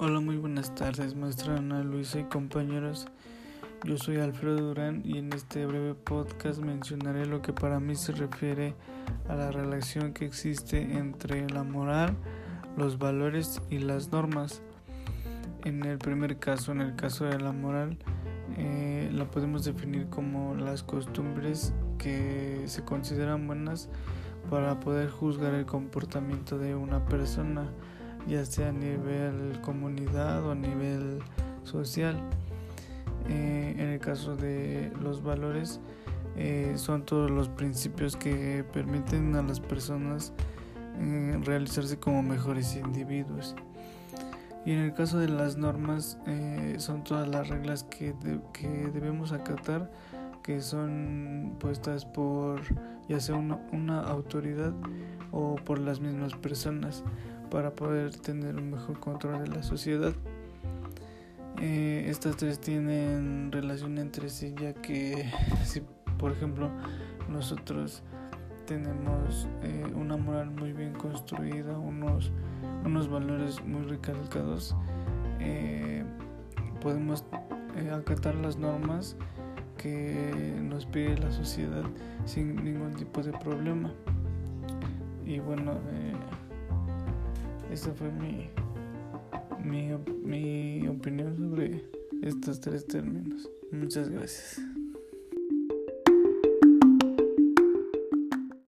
Hola, muy buenas tardes, maestra Ana Luisa y compañeros. Yo soy Alfredo Durán y en este breve podcast mencionaré lo que para mí se refiere a la relación que existe entre la moral, los valores y las normas. En el primer caso, en el caso de la moral, eh, la podemos definir como las costumbres que se consideran buenas para poder juzgar el comportamiento de una persona, ya sea a nivel comunidad o a nivel social. Eh, en el caso de los valores, eh, son todos los principios que permiten a las personas eh, realizarse como mejores individuos. Y en el caso de las normas, son todas las reglas que, que debemos acatar que son puestas por ya sea una, autoridad o por las mismas personas para poder tener un mejor control de la sociedad. Eh, estas tres tienen relación entre sí ya que si por ejemplo nosotros tenemos eh, una moral muy bien construida, unos, unos valores muy recalcados, eh, podemos acatar las normas que nos pide la sociedad sin ningún tipo de problema. Y bueno, eh, esa fue mi, mi, mi opinión sobre estos tres términos. Muchas gracias.